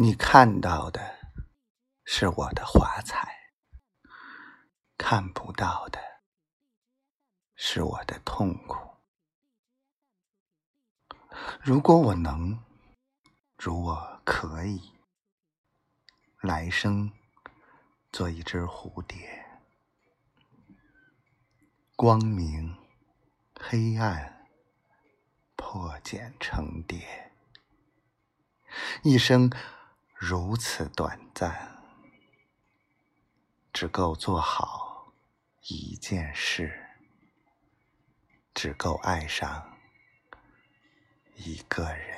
你看到的是我的华彩，看不到的是我的痛苦。如果我能，如我可以，来生做一只蝴蝶，光明、黑暗、破茧成蝶，一生。如此短暂，只够做好一件事，只够爱上一个人。